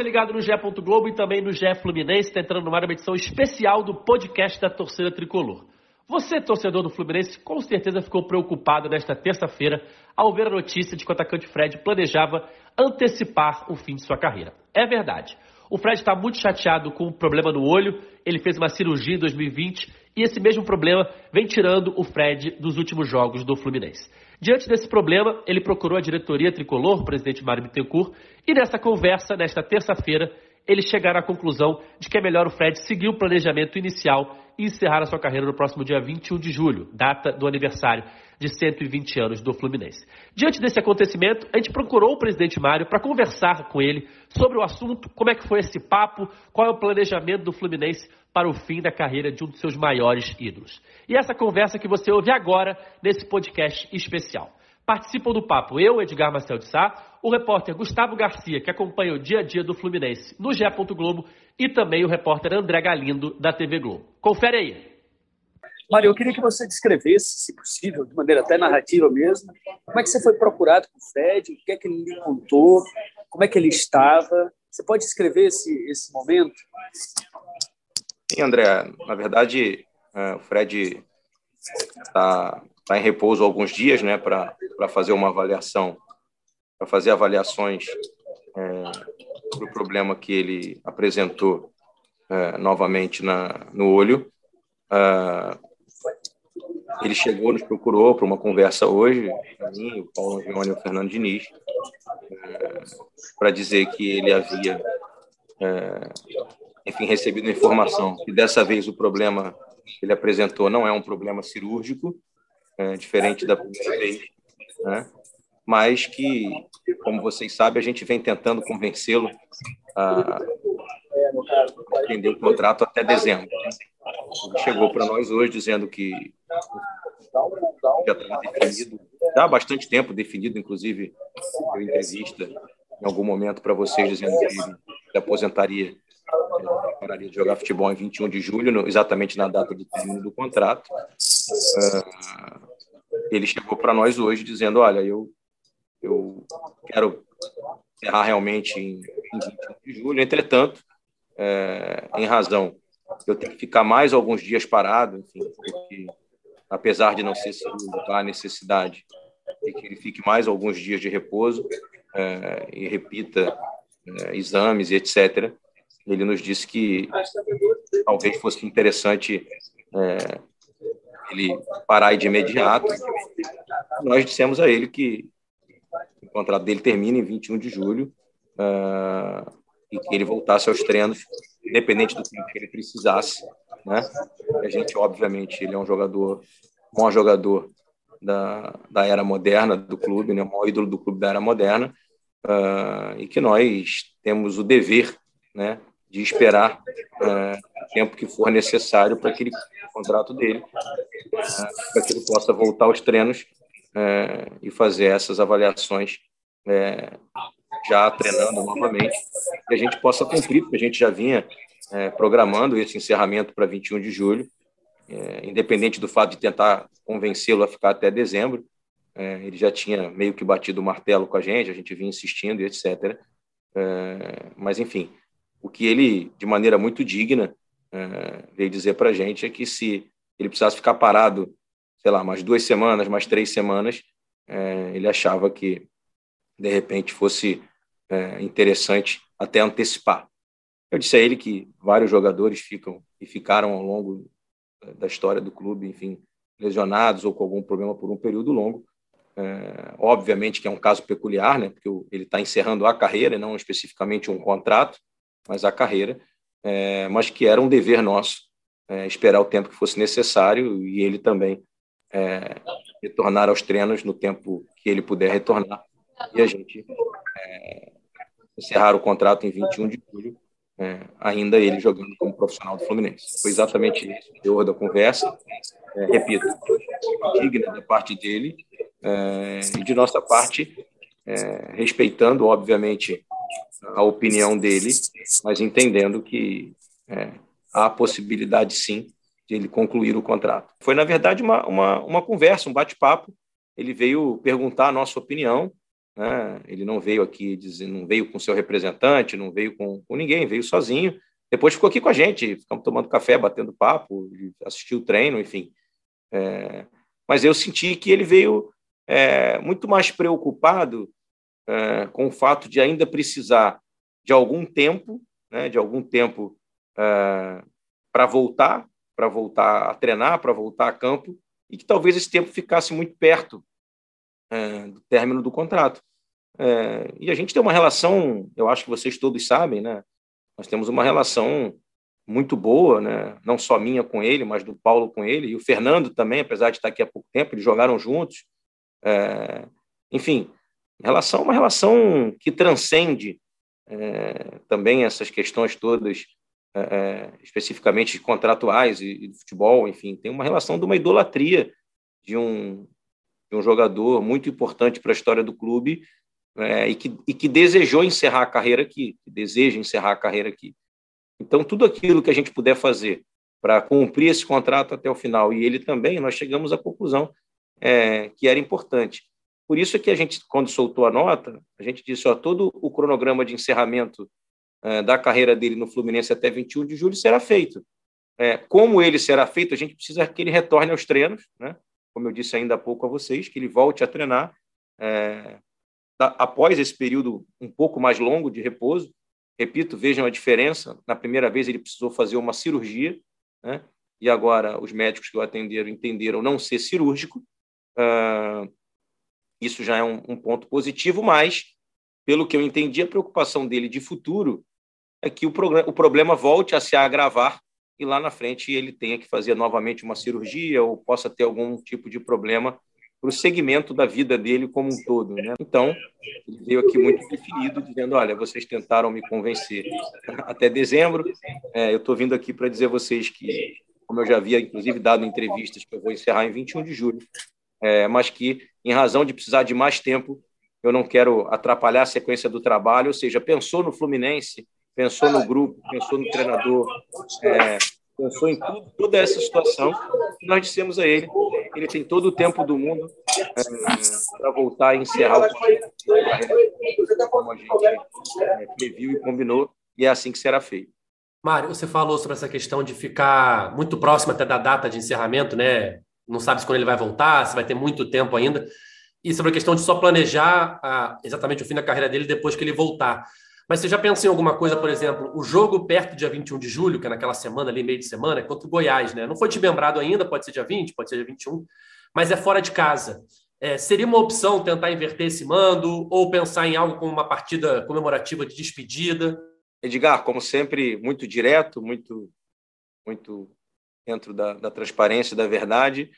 você ligado no GE. Globo e também no GE Fluminense, está entrando numa edição especial do podcast da torcida tricolor. Você, torcedor do Fluminense, com certeza ficou preocupado nesta terça-feira ao ver a notícia de que o atacante Fred planejava antecipar o fim de sua carreira. É verdade. O Fred está muito chateado com o problema no olho, ele fez uma cirurgia em 2020 e esse mesmo problema vem tirando o Fred dos últimos jogos do Fluminense. Diante desse problema, ele procurou a diretoria tricolor, o presidente Mário Bittencourt, e nessa conversa, nesta terça-feira, eles chegaram à conclusão de que é melhor o Fred seguir o planejamento inicial encerrar a sua carreira no próximo dia 21 de julho, data do aniversário de 120 anos do Fluminense. Diante desse acontecimento, a gente procurou o presidente Mário para conversar com ele sobre o assunto, como é que foi esse papo, qual é o planejamento do Fluminense para o fim da carreira de um dos seus maiores ídolos. E essa conversa que você ouve agora nesse podcast especial. Participam do papo eu, Edgar Marcel de Sá, o repórter Gustavo Garcia, que acompanha o dia a dia do Fluminense no GE. Globo, e também o repórter André Galindo, da TV Globo. Confere aí. Mário, eu queria que você descrevesse, se possível, de maneira até narrativa mesmo, como é que você foi procurado com o Fred, o que é que ele lhe contou, como é que ele estava. Você pode descrever esse, esse momento? Sim, André. Na verdade, é, o Fred está tá em repouso alguns dias, né, para fazer uma avaliação, para fazer avaliações é, do problema que ele apresentou é, novamente na, no olho. É, ele chegou, nos procurou para uma conversa hoje, mim, o Paulo Angione e o Fernando Diniz, é, para dizer que ele havia enfim, recebido informação que dessa vez o problema que ele apresentou não é um problema cirúrgico, diferente da primeira vez, né? mas que, como vocês sabem, a gente vem tentando convencê-lo a atender o contrato até dezembro. Ele chegou para nós hoje dizendo que já estava definido, já há bastante tempo definido, inclusive, eu entrevista em algum momento para vocês dizendo que ele se aposentaria pararia de jogar futebol em 21 de julho, exatamente na data do término do contrato. Uh, ele chegou para nós hoje dizendo: Olha, eu, eu quero encerrar realmente em, em 21 de julho, entretanto, é, em razão eu tenho que ficar mais alguns dias parado, enfim, porque apesar de não ser cirúrgico, há necessidade de que ele fique mais alguns dias de repouso é, e repita é, exames e etc ele nos disse que talvez fosse interessante é, ele parar de imediato. Nós dissemos a ele que o contrato dele termina em 21 de julho uh, e que ele voltasse aos treinos, independente do tempo que ele precisasse. Né? A gente, obviamente, ele é um jogador, um bom jogador da, da era moderna do clube, né? o maior ídolo do clube da era moderna, uh, e que nós temos o dever né, de esperar uh, o tempo que for necessário para que o contrato dele, uh, para que ele possa voltar aos treinos uh, e fazer essas avaliações já treinando novamente, que a gente possa cumprir, porque a gente já vinha programando esse encerramento para 21 de julho, independente do fato de tentar convencê-lo a ficar até dezembro, ele já tinha meio que batido o martelo com a gente, a gente vinha insistindo e etc. mas, enfim, o que ele, de maneira muito digna, é, veio dizer para a gente é que se ele precisasse ficar parado, sei lá, mais duas semanas, mais três semanas, é, ele achava que, de repente, fosse é, interessante até antecipar. Eu disse a ele que vários jogadores ficam e ficaram ao longo da história do clube, enfim, lesionados ou com algum problema por um período longo. É, obviamente que é um caso peculiar, né, porque ele está encerrando a carreira, não especificamente um contrato, mas a carreira, é, mas que era um dever nosso é, esperar o tempo que fosse necessário e ele também é, retornar aos treinos no tempo que ele puder retornar e a gente é, encerrar o contrato em 21 de julho, é, ainda ele jogando como profissional do Fluminense. Foi exatamente esse o teor da conversa. É, repito, digna da parte dele e de nossa parte, respeitando, obviamente, a opinião dele, mas entendendo que é, há a possibilidade, sim, de ele concluir o contrato. Foi, na verdade, uma, uma, uma conversa, um bate-papo. Ele veio perguntar a nossa opinião, né? Ele não veio aqui, não veio com seu representante, não veio com, com ninguém, veio sozinho. Depois ficou aqui com a gente, ficamos tomando café, batendo papo, assistiu o treino, enfim. É, mas eu senti que ele veio é, muito mais preocupado é, com o fato de ainda precisar de algum tempo, né, de algum tempo é, para voltar, para voltar a treinar, para voltar a campo, e que talvez esse tempo ficasse muito perto é, do término do contrato. É, e a gente tem uma relação, eu acho que vocês todos sabem, né? Nós temos uma relação muito boa, né? Não só minha com ele, mas do Paulo com ele e o Fernando também, apesar de estar aqui há pouco tempo, eles jogaram juntos. É, enfim, relação uma relação que transcende é, também essas questões todas é, é especificamente contratuais e, e futebol, enfim, tem uma relação de uma idolatria de um, de um jogador muito importante para a história do clube é, e, que, e que desejou encerrar a carreira aqui, que deseja encerrar a carreira aqui. Então, tudo aquilo que a gente puder fazer para cumprir esse contrato até o final, e ele também, nós chegamos à conclusão é, que era importante. Por isso é que a gente, quando soltou a nota, a gente disse, ó, todo o cronograma de encerramento da carreira dele no Fluminense até 21 de julho será feito. É, como ele será feito, a gente precisa que ele retorne aos treinos, né? como eu disse ainda há pouco a vocês, que ele volte a treinar, é, após esse período um pouco mais longo de repouso, repito, vejam a diferença. Na primeira vez ele precisou fazer uma cirurgia, né? e agora os médicos que o atenderam entenderam não ser cirúrgico. Uh, isso já é um, um, ponto positivo, mas, pelo que eu entendi, a preocupação dele de futuro é que o, o problema volte a se agravar e lá na frente ele tenha que fazer novamente uma cirurgia ou possa ter algum tipo de problema para o segmento da vida dele como um todo. Né? Então, ele veio aqui muito definido, dizendo: olha, vocês tentaram me convencer até dezembro, é, eu estou vindo aqui para dizer a vocês que, como eu já havia, inclusive, dado entrevistas, que eu vou encerrar em 21 de julho, é, mas que, em razão de precisar de mais tempo, eu não quero atrapalhar a sequência do trabalho, ou seja, pensou no Fluminense, pensou no grupo, pensou no treinador, é, pensou em tudo, toda essa situação. E nós dissemos a ele, ele tem todo o tempo do mundo é, para voltar e encerrar o como a gente é, previu e combinou, e é assim que será feito. Mário, você falou sobre essa questão de ficar muito próximo até da data de encerramento, né? Não sabe se quando ele vai voltar, se vai ter muito tempo ainda. E sobre a questão de só planejar ah, exatamente o fim da carreira dele depois que ele voltar. Mas você já pensou em alguma coisa, por exemplo, o jogo perto do dia 21 de julho, que é naquela semana ali, meio de semana, contra o Goiás, né? Não foi desmembrado ainda, pode ser dia 20, pode ser dia 21, mas é fora de casa. É, seria uma opção tentar inverter esse mando ou pensar em algo como uma partida comemorativa de despedida? Edgar, como sempre, muito direto, muito, muito dentro da, da transparência da verdade.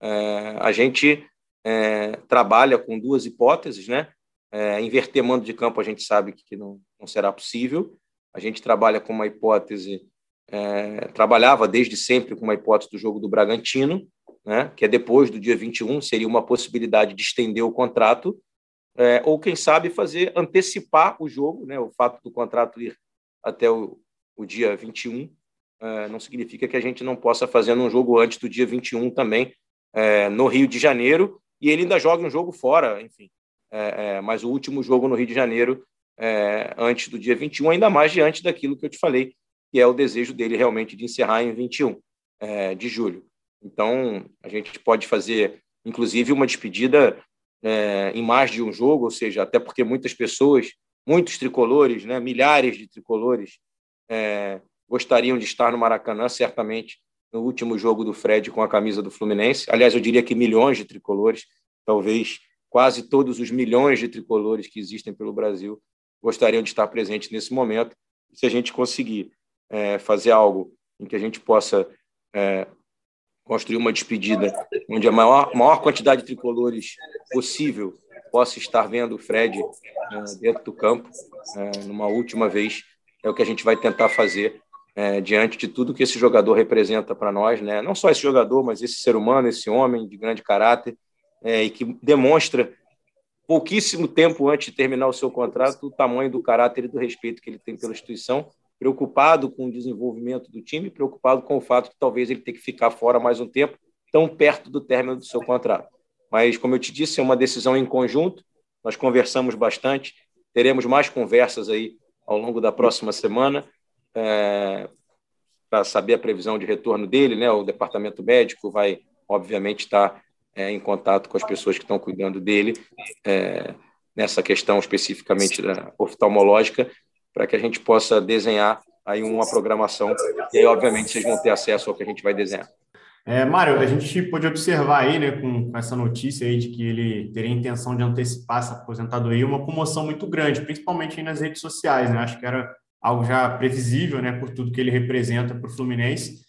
É, a gente é, trabalha com duas hipóteses, né? É, inverter mando de campo a gente sabe que não, não será possível. A gente trabalha com uma hipótese, é, trabalhava desde sempre com uma hipótese do jogo do Bragantino, né, que é depois do dia 21, seria uma possibilidade de estender o contrato, é, ou quem sabe fazer antecipar o jogo, né, o fato do contrato ir até o, o dia 21, é, não significa que a gente não possa fazer um jogo antes do dia 21 também, é, no Rio de Janeiro, e ele ainda joga um jogo fora, enfim. É, é, mas o último jogo no Rio de Janeiro é, antes do dia 21, ainda mais diante daquilo que eu te falei, que é o desejo dele realmente de encerrar em 21 é, de julho. Então, a gente pode fazer, inclusive, uma despedida é, em mais de um jogo, ou seja, até porque muitas pessoas, muitos tricolores, né, milhares de tricolores, é, gostariam de estar no Maracanã, certamente, no último jogo do Fred com a camisa do Fluminense. Aliás, eu diria que milhões de tricolores, talvez quase todos os milhões de tricolores que existem pelo Brasil, gostariam de estar presentes nesse momento. Se a gente conseguir é, fazer algo em que a gente possa é, construir uma despedida onde a maior, maior quantidade de tricolores possível possa estar vendo o Fred é, dentro do campo, é, numa última vez, é o que a gente vai tentar fazer é, diante de tudo que esse jogador representa para nós, né? não só esse jogador, mas esse ser humano, esse homem de grande caráter, é, e que demonstra pouquíssimo tempo antes de terminar o seu contrato, o tamanho do caráter e do respeito que ele tem pela instituição, preocupado com o desenvolvimento do time, preocupado com o fato de talvez ele ter que ficar fora mais um tempo, tão perto do término do seu contrato. Mas, como eu te disse, é uma decisão em conjunto. nós conversamos bastante, teremos mais conversas aí ao longo da próxima semana é, para saber a previsão de retorno dele, né? O departamento médico vai, obviamente, estar é, em contato com as pessoas que estão cuidando dele é, nessa questão especificamente da oftalmológica, para que a gente possa desenhar aí uma programação e aí, obviamente, vocês vão ter acesso ao que a gente vai desenhar. É, Mário, a gente pôde observar aí, né, com, com, essa notícia aí de que ele teria intenção de antecipar essa aposentadoria, uma comoção muito grande, principalmente nas redes sociais, né? Acho que era algo já previsível, né, por tudo que ele representa para o Fluminense.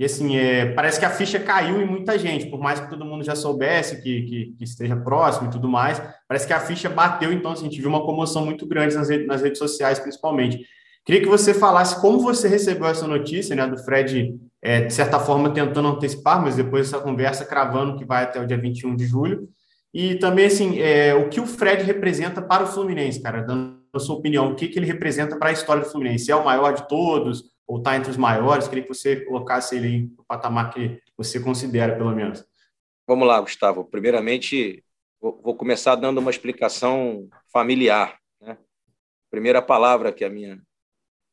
E assim, é, parece que a ficha caiu em muita gente, por mais que todo mundo já soubesse que, que, que, esteja próximo e tudo mais, parece que a ficha bateu, então assim, a gente viu uma comoção muito grande nas, redes, nas redes sociais, principalmente. Queria que você falasse como você recebeu essa notícia, né, do Fred é, de certa forma, tentando antecipar, mas depois dessa conversa cravando que vai até o dia 21 de julho. E também, assim, é, o que o Fred representa para o Fluminense, cara, dando a sua opinião, o que, que ele representa para a história do Fluminense? É o maior de todos ou está entre os maiores? Queria que você colocasse ele no patamar que você considera, pelo menos. Vamos lá, Gustavo. Primeiramente, vou começar dando uma explicação familiar. Né? Primeira palavra que a minha,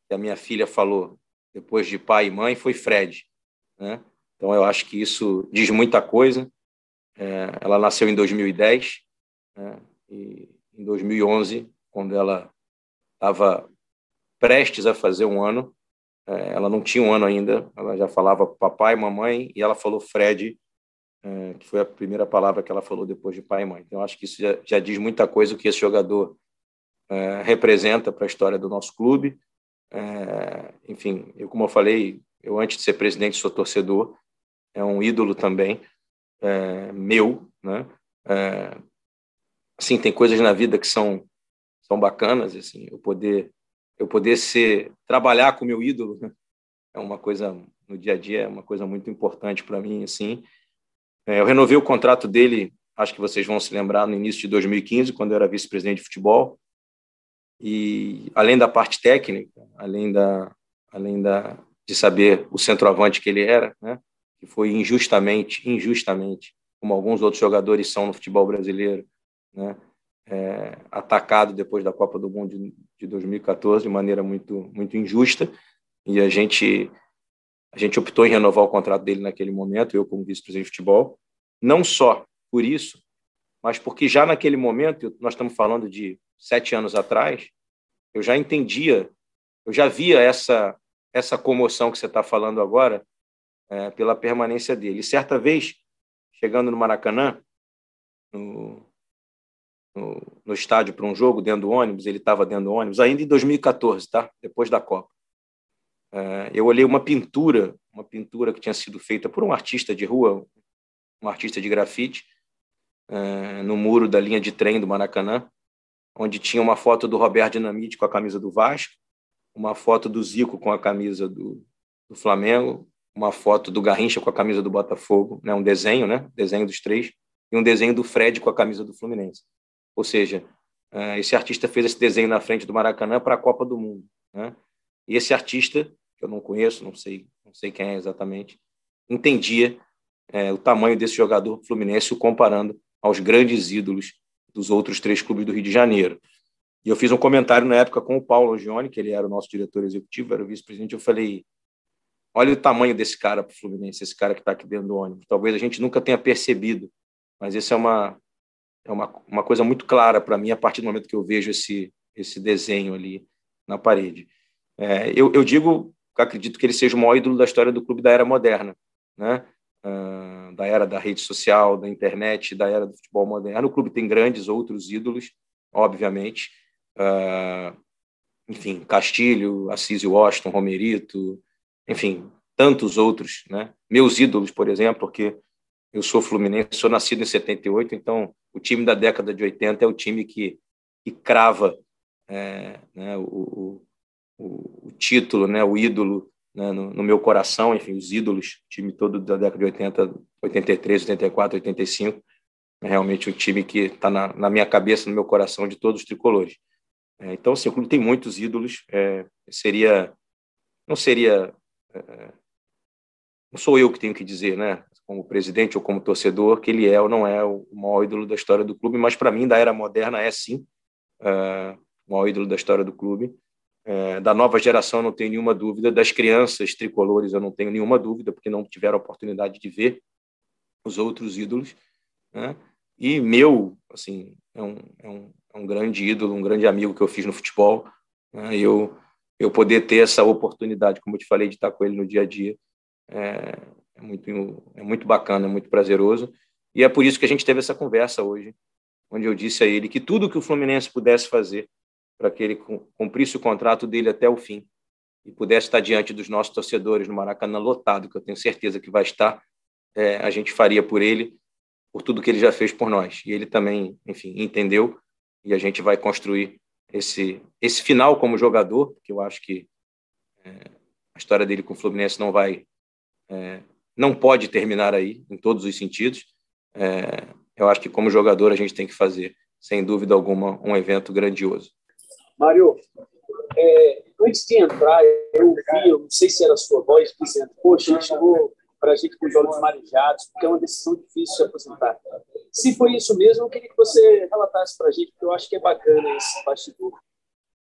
que a minha filha falou depois de pai e mãe, foi Fred. Né? Então, eu acho que isso diz muita coisa. É, ela nasceu em 2010, né? e em 2011, quando ela estava prestes a fazer um ano, ela não tinha um ano ainda, ela já falava papai, mamãe, e ela falou Fred, é, que foi a primeira palavra que ela falou depois de pai e mãe. Então, acho que isso já, já diz muita coisa o que esse jogador é, representa para a história do nosso clube, é, enfim, eu como eu falei, eu antes de ser presidente sou torcedor, é um ídolo também é, meu, né? É, assim, tem coisas na vida que são são bacanas, assim, eu poder eu poder ser trabalhar com meu ídolo né? é uma coisa no dia a dia é uma coisa muito importante para mim, assim. É, eu renovei o contrato dele, acho que vocês vão se lembrar no início de 2015, quando eu era vice-presidente de futebol. E além da parte técnica, além da além da de saber o centroavante que ele era, né, que foi injustamente, injustamente, como alguns outros jogadores são no futebol brasileiro, né, é, atacado depois da Copa do Mundo de, de 2014 de maneira muito muito injusta e a gente a gente optou em renovar o contrato dele naquele momento, eu como vice-presidente de futebol, não só por isso, mas porque já naquele momento, nós estamos falando de sete anos atrás, eu já entendia, eu já via essa essa comoção que você está falando agora é, pela permanência dele. E certa vez, chegando no Maracanã, no, no, no estádio para um jogo, dentro do ônibus, ele estava dentro do ônibus, ainda em 2014, tá? depois da Copa. É, eu olhei uma pintura, uma pintura que tinha sido feita por um artista de rua, um artista de grafite, é, no muro da linha de trem do Maracanã, onde tinha uma foto do Roberto Dinamite com a camisa do Vasco, uma foto do Zico com a camisa do, do Flamengo, uma foto do Garrincha com a camisa do Botafogo, né, um desenho, né, desenho dos três, e um desenho do Fred com a camisa do Fluminense. Ou seja, é, esse artista fez esse desenho na frente do Maracanã para a Copa do Mundo. Né? E esse artista, que eu não conheço, não sei, não sei quem é exatamente, entendia é, o tamanho desse jogador fluminense, o comparando aos grandes ídolos dos outros três clubes do Rio de Janeiro. E eu fiz um comentário na época com o Paulo Gione, que ele era o nosso diretor executivo, era o vice-presidente. Eu falei: olha o tamanho desse cara para o Fluminense, esse cara que está aqui dentro do ônibus. Talvez a gente nunca tenha percebido, mas isso é uma, é uma, uma coisa muito clara para mim a partir do momento que eu vejo esse, esse desenho ali na parede. É, eu, eu digo, acredito que ele seja o maior ídolo da história do clube da era moderna, né? Uh, da era da rede social, da internet, da era do futebol moderno. O clube tem grandes outros ídolos, obviamente. Uh, enfim, Castilho, Assis Washington, Romerito, enfim, tantos outros, né? Meus ídolos, por exemplo, porque eu sou fluminense, sou nascido em 78, então o time da década de 80 é o time que, que crava é, né, o, o, o, título, né, o ídolo né, no, no, meu coração, enfim, os ídolos, time todo da década de 80, 83, 84, 85, é realmente o time que está na, na, minha cabeça, no meu coração, de todos os tricolores. É, então, assim, o clube tem muitos ídolos, é, seria, não seria, é, não sou eu que tenho que dizer, né? Como presidente ou como torcedor, que ele é ou não é o maior ídolo da história do clube, mas para mim, da era moderna, é sim uh, o maior ídolo da história do clube. Uh, da nova geração, não tenho nenhuma dúvida. Das crianças tricolores, eu não tenho nenhuma dúvida, porque não tiveram a oportunidade de ver os outros ídolos. Né? E meu, assim, é um, é, um, é um grande ídolo, um grande amigo que eu fiz no futebol. Né? Eu, eu poder ter essa oportunidade, como eu te falei, de estar com ele no dia a dia, é, é muito, é muito bacana, é muito prazeroso. E é por isso que a gente teve essa conversa hoje, onde eu disse a ele que tudo que o Fluminense pudesse fazer para que ele cumprisse o contrato dele até o fim e pudesse estar diante dos nossos torcedores no Maracanã lotado, que eu tenho certeza que vai estar, é, a gente faria por ele, por tudo que ele já fez por nós. E ele também, enfim, entendeu e a gente vai construir esse esse final como jogador, que eu acho que é, a história dele com o Fluminense não vai é, não pode terminar aí, em todos os sentidos. É, eu acho que, como jogador, a gente tem que fazer, sem dúvida alguma, um evento grandioso. Mário, é, antes de entrar, eu ouvi, eu não sei se era a sua voz, dizendo: Poxa, ele chegou para a gente com os olhos marejados, porque é uma decisão difícil de aposentar. Se foi isso mesmo, eu queria que você relatasse para a gente, porque eu acho que é bacana esse bastidor.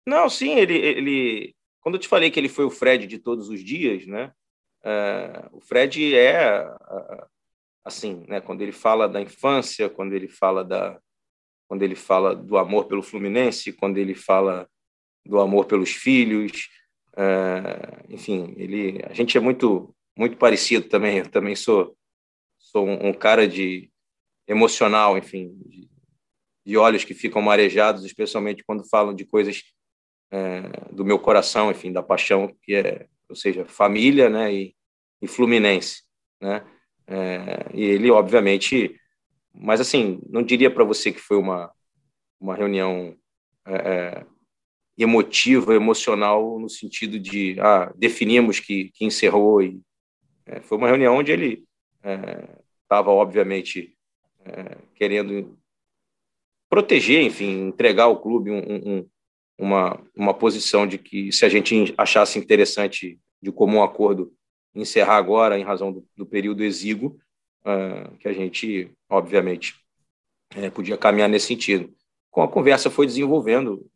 Não, sim, ele, ele. Quando eu te falei que ele foi o Fred de todos os dias, né? Uh, o Fred é assim, né? Quando ele fala da infância, quando ele fala da, quando ele fala do amor pelo Fluminense, quando ele fala do amor pelos filhos, uh, enfim, ele, a gente é muito, muito parecido também. Eu também sou, sou um, cara de emocional, enfim, de, de, olhos que ficam marejados, especialmente quando falam de coisas uh, do meu coração, enfim, da paixão que é, ou seja, família, né? E, e Fluminense, né? É, e ele, obviamente, mas assim, não diria para você que foi uma uma reunião é, é, emotiva, emocional no sentido de ah, definimos que, que encerrou e é, foi uma reunião onde ele estava obviamente é, querendo proteger, enfim, entregar ao clube um, um, uma uma posição de que se a gente achasse interessante de comum acordo encerrar agora em razão do, do período exíguo, uh, que a gente, obviamente, é, podia caminhar nesse sentido. Com a conversa foi desenvolvendo,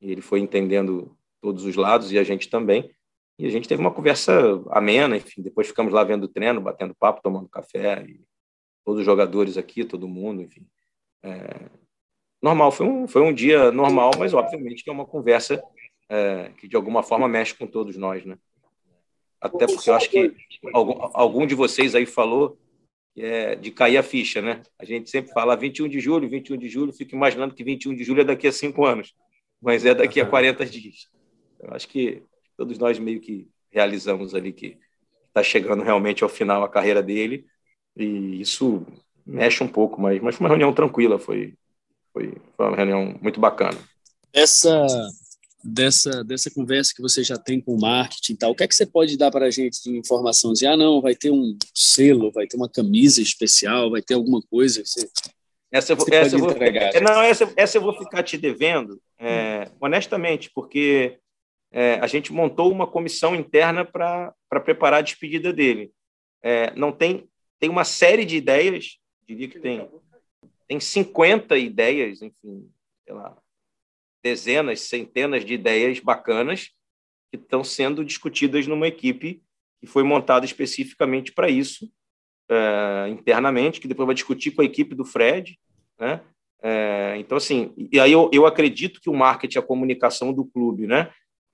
e ele foi entendendo todos os lados, e a gente também, e a gente teve uma conversa amena, enfim, depois ficamos lá vendo o treino, batendo papo, tomando café, e todos os jogadores aqui, todo mundo, enfim. É, normal, foi um, foi um dia normal, mas obviamente que é uma conversa é, que de alguma forma mexe com todos nós, né? Até porque eu acho que algum, algum de vocês aí falou é, de cair a ficha, né? A gente sempre fala 21 de julho, 21 de julho, fico imaginando que 21 de julho é daqui a cinco anos, mas é daqui a 40 dias. Eu acho que todos nós meio que realizamos ali que está chegando realmente ao final a carreira dele e isso mexe um pouco, mas, mas foi uma reunião tranquila, foi, foi, foi uma reunião muito bacana. Essa dessa, dessa conversa que você já tem com o marketing e tal, o que é que você pode dar para a gente de informação? Dizer, ah, não, vai ter um selo, vai ter uma camisa especial, vai ter alguma coisa. Você, essa eu vou, essa eu vou é, não, essa, essa eu vou ficar te devendo, é, honestamente, porque é, a gente montou uma comissão interna para preparar a despedida dele. É, não tem, tem uma série de ideias, diria que tem, tem 50 ideias, enfim, sei lá, dezenas, centenas de ideias bacanas que estão sendo discutidas numa equipe que foi montada especificamente para isso, é, internamente, que depois vai discutir com a equipe do Fred. Né? É, então, assim, e aí eu, eu acredito que o marketing, a comunicação do clube, né?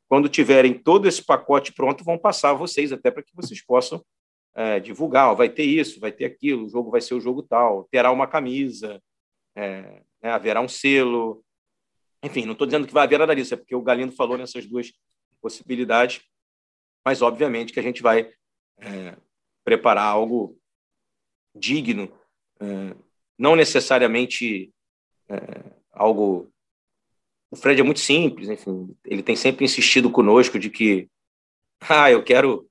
quando tiverem todo esse pacote pronto, vão passar a vocês, até para que vocês possam é, divulgar. Ó, vai ter isso, vai ter aquilo, o jogo vai ser o jogo tal, terá uma camisa, é, né, haverá um selo, enfim, não estou dizendo que vai haver nada disso, é porque o Galindo falou nessas duas possibilidades, mas obviamente que a gente vai é, preparar algo digno, é, não necessariamente é, algo. O Fred é muito simples, enfim, ele tem sempre insistido conosco de que, ah, eu quero,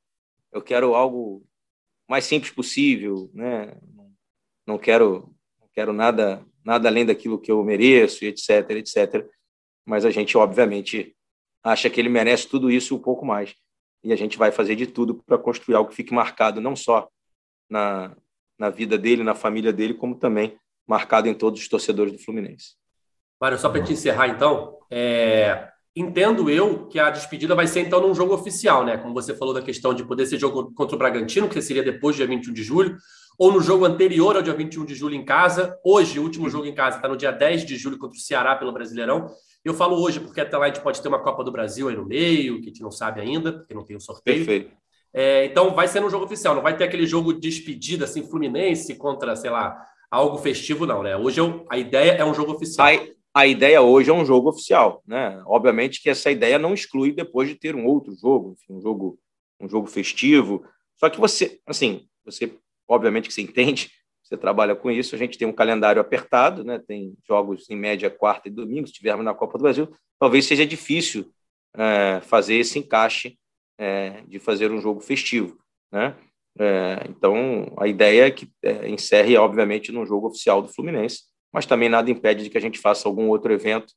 eu quero algo mais simples possível, né? Não quero, não quero nada, nada além daquilo que eu mereço, etc, etc mas a gente, obviamente, acha que ele merece tudo isso e um pouco mais. E a gente vai fazer de tudo para construir algo que fique marcado não só na, na vida dele, na família dele, como também marcado em todos os torcedores do Fluminense. Mário, só para te encerrar, então, é... entendo eu que a despedida vai ser, então, num jogo oficial, né? Como você falou da questão de poder ser jogo contra o Bragantino, que seria depois do dia 21 de julho, ou no jogo anterior ao dia 21 de julho em casa. Hoje, o último jogo em casa está no dia 10 de julho contra o Ceará pelo Brasileirão. Eu falo hoje porque até lá a gente pode ter uma Copa do Brasil aí no meio, que a gente não sabe ainda, porque não tem o um sorteio. Perfeito. É, então vai ser no jogo oficial, não vai ter aquele jogo de despedida assim, Fluminense contra, sei lá, algo festivo, não, né? Hoje eu, a ideia é um jogo oficial. A, a ideia hoje é um jogo oficial, né? Obviamente que essa ideia não exclui depois de ter um outro jogo, enfim, um jogo, um jogo festivo. Só que você, assim, você obviamente que você entende, você trabalha com isso. A gente tem um calendário apertado, né? Tem jogos em média quarta e domingo. Se tivermos na Copa do Brasil, talvez seja difícil é, fazer esse encaixe é, de fazer um jogo festivo, né? É, então, a ideia é que é, encerre, obviamente, num jogo oficial do Fluminense, mas também nada impede de que a gente faça algum outro evento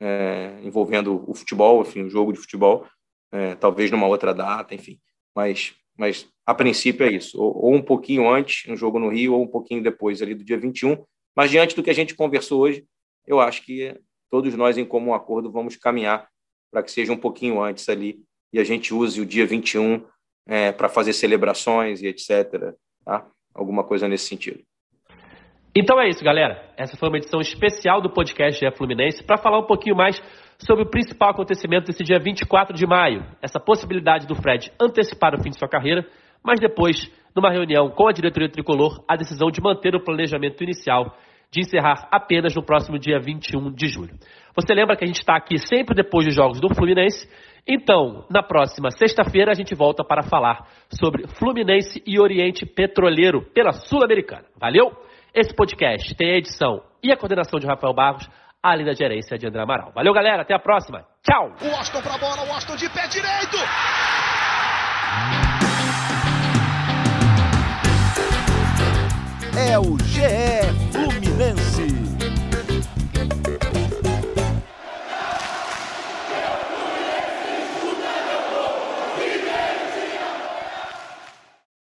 é, envolvendo o futebol, enfim, um jogo de futebol, é, talvez numa outra data, enfim. Mas, mas a princípio é isso, ou, ou, um pouquinho antes, um jogo no Rio, ou um pouquinho depois ali do dia 21. Mas diante do que a gente conversou hoje, eu acho que todos nós, em comum acordo, vamos caminhar para que seja um pouquinho antes ali e a gente use o dia 21 é, para fazer celebrações e etc. Tá? Alguma coisa nesse sentido. Então é isso, galera. Essa foi uma edição especial do podcast GE Fluminense para falar um pouquinho mais sobre o principal acontecimento desse dia 24 de maio, essa possibilidade do Fred antecipar o fim de sua carreira, mas depois, numa reunião com a diretoria tricolor, a decisão de manter o planejamento inicial de encerrar apenas no próximo dia 21 de julho. Você lembra que a gente está aqui sempre depois dos jogos do Fluminense então, na próxima sexta-feira, a gente volta para falar sobre Fluminense e Oriente Petroleiro pela Sul-Americana. Valeu? Esse podcast tem a edição e a coordenação de Rafael Barros, além da gerência de André Amaral. Valeu, galera. Até a próxima. Tchau. O Austin pra bola, o Austin de pé direito. é o GE Fluminense.